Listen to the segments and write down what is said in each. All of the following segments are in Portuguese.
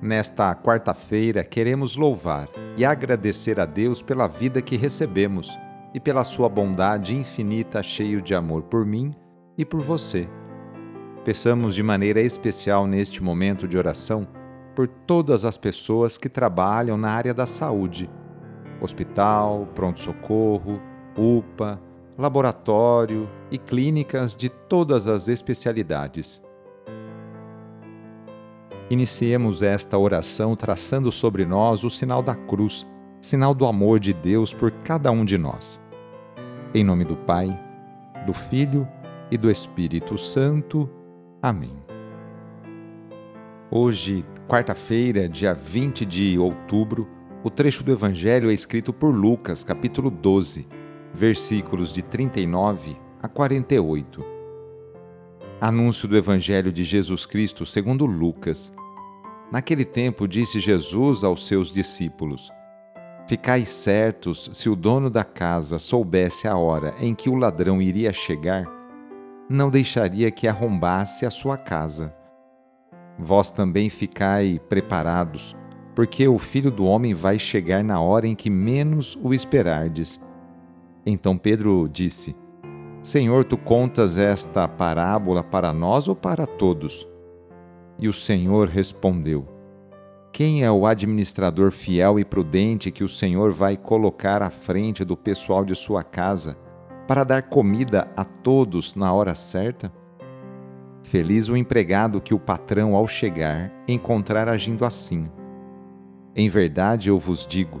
Nesta quarta-feira, queremos louvar e agradecer a Deus pela vida que recebemos e pela sua bondade infinita, cheio de amor por mim e por você. Peçamos de maneira especial neste momento de oração por todas as pessoas que trabalham na área da saúde: hospital, pronto-socorro, UPA, laboratório e clínicas de todas as especialidades. Iniciemos esta oração traçando sobre nós o sinal da cruz, sinal do amor de Deus por cada um de nós. Em nome do Pai, do Filho e do Espírito Santo. Amém. Hoje, quarta-feira, dia 20 de outubro, o trecho do Evangelho é escrito por Lucas, capítulo 12, versículos de 39 a 48. Anúncio do Evangelho de Jesus Cristo segundo Lucas. Naquele tempo disse Jesus aos seus discípulos: Ficai certos, se o dono da casa soubesse a hora em que o ladrão iria chegar, não deixaria que arrombasse a sua casa. Vós também ficai preparados, porque o filho do homem vai chegar na hora em que menos o esperardes. Então Pedro disse: Senhor, tu contas esta parábola para nós ou para todos? E o Senhor respondeu: Quem é o administrador fiel e prudente que o Senhor vai colocar à frente do pessoal de sua casa para dar comida a todos na hora certa? Feliz o empregado que o patrão, ao chegar, encontrar agindo assim. Em verdade eu vos digo,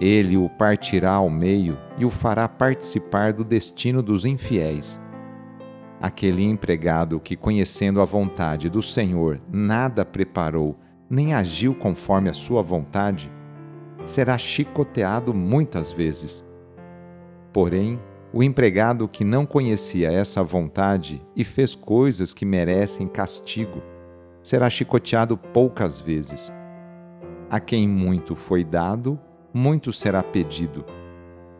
ele o partirá ao meio e o fará participar do destino dos infiéis. Aquele empregado que, conhecendo a vontade do Senhor, nada preparou, nem agiu conforme a sua vontade, será chicoteado muitas vezes. Porém, o empregado que não conhecia essa vontade e fez coisas que merecem castigo, será chicoteado poucas vezes. A quem muito foi dado, muito será pedido.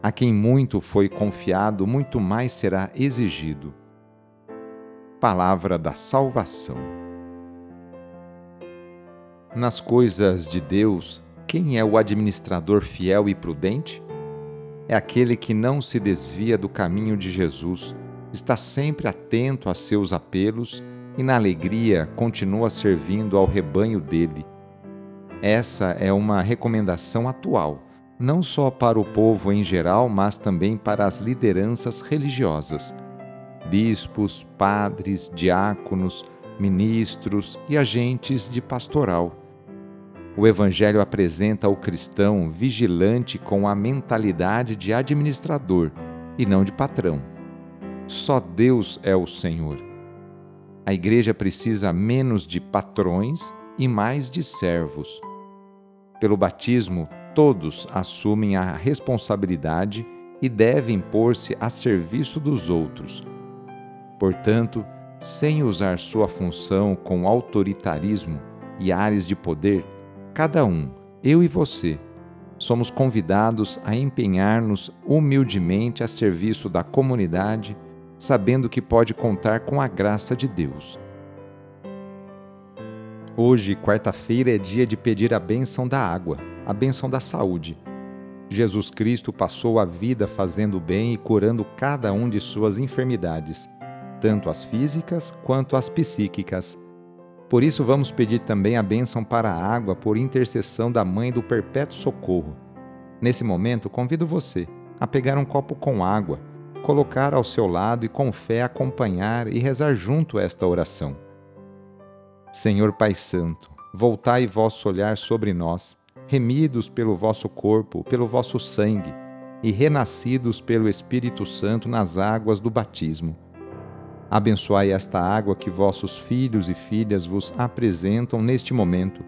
A quem muito foi confiado, muito mais será exigido. Palavra da Salvação. Nas coisas de Deus, quem é o administrador fiel e prudente? É aquele que não se desvia do caminho de Jesus, está sempre atento a seus apelos e, na alegria, continua servindo ao rebanho dele. Essa é uma recomendação atual não só para o povo em geral, mas também para as lideranças religiosas, bispos, padres, diáconos, ministros e agentes de pastoral. O Evangelho apresenta o cristão vigilante com a mentalidade de administrador e não de patrão. Só Deus é o Senhor. A igreja precisa menos de patrões e mais de servos. Pelo batismo, todos assumem a responsabilidade e devem pôr-se a serviço dos outros. Portanto, sem usar sua função com autoritarismo e ares de poder, cada um, eu e você, somos convidados a empenhar-nos humildemente a serviço da comunidade, sabendo que pode contar com a graça de Deus. Hoje, quarta-feira, é dia de pedir a bênção da água a bênção da saúde. Jesus Cristo passou a vida fazendo bem e curando cada um de suas enfermidades, tanto as físicas quanto as psíquicas. Por isso, vamos pedir também a bênção para a água por intercessão da Mãe do Perpétuo Socorro. Nesse momento, convido você a pegar um copo com água, colocar ao seu lado e com fé acompanhar e rezar junto esta oração. Senhor Pai Santo, voltai vosso olhar sobre nós remidos pelo vosso corpo, pelo vosso sangue, e renascidos pelo Espírito Santo nas águas do batismo. Abençoai esta água que vossos filhos e filhas vos apresentam neste momento.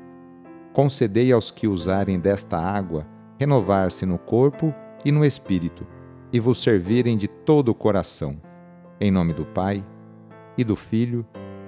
Concedei aos que usarem desta água renovar-se no corpo e no Espírito, e vos servirem de todo o coração. Em nome do Pai, e do Filho,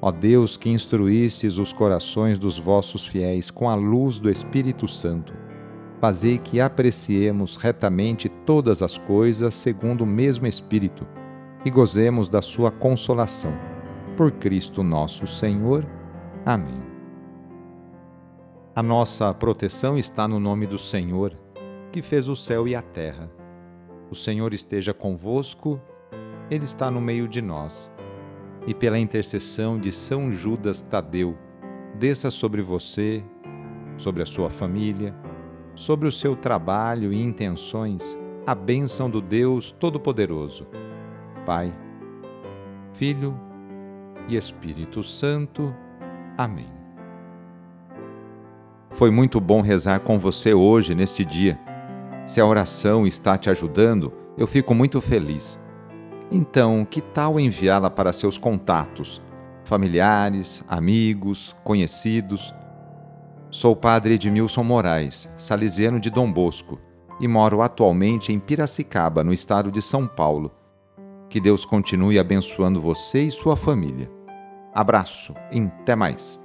Ó Deus, que instruístes os corações dos vossos fiéis com a luz do Espírito Santo, fazei que apreciemos retamente todas as coisas segundo o mesmo Espírito e gozemos da sua consolação. Por Cristo nosso Senhor. Amém. A nossa proteção está no nome do Senhor, que fez o céu e a terra. O Senhor esteja convosco, Ele está no meio de nós e pela intercessão de São Judas Tadeu, desça sobre você, sobre a sua família, sobre o seu trabalho e intenções, a bênção do Deus Todo-Poderoso, Pai, Filho e Espírito Santo. Amém. Foi muito bom rezar com você hoje, neste dia. Se a oração está te ajudando, eu fico muito feliz. Então, que tal enviá-la para seus contatos, familiares, amigos, conhecidos? Sou padre Edmilson Moraes, salesiano de Dom Bosco, e moro atualmente em Piracicaba, no estado de São Paulo. Que Deus continue abençoando você e sua família. Abraço e até mais.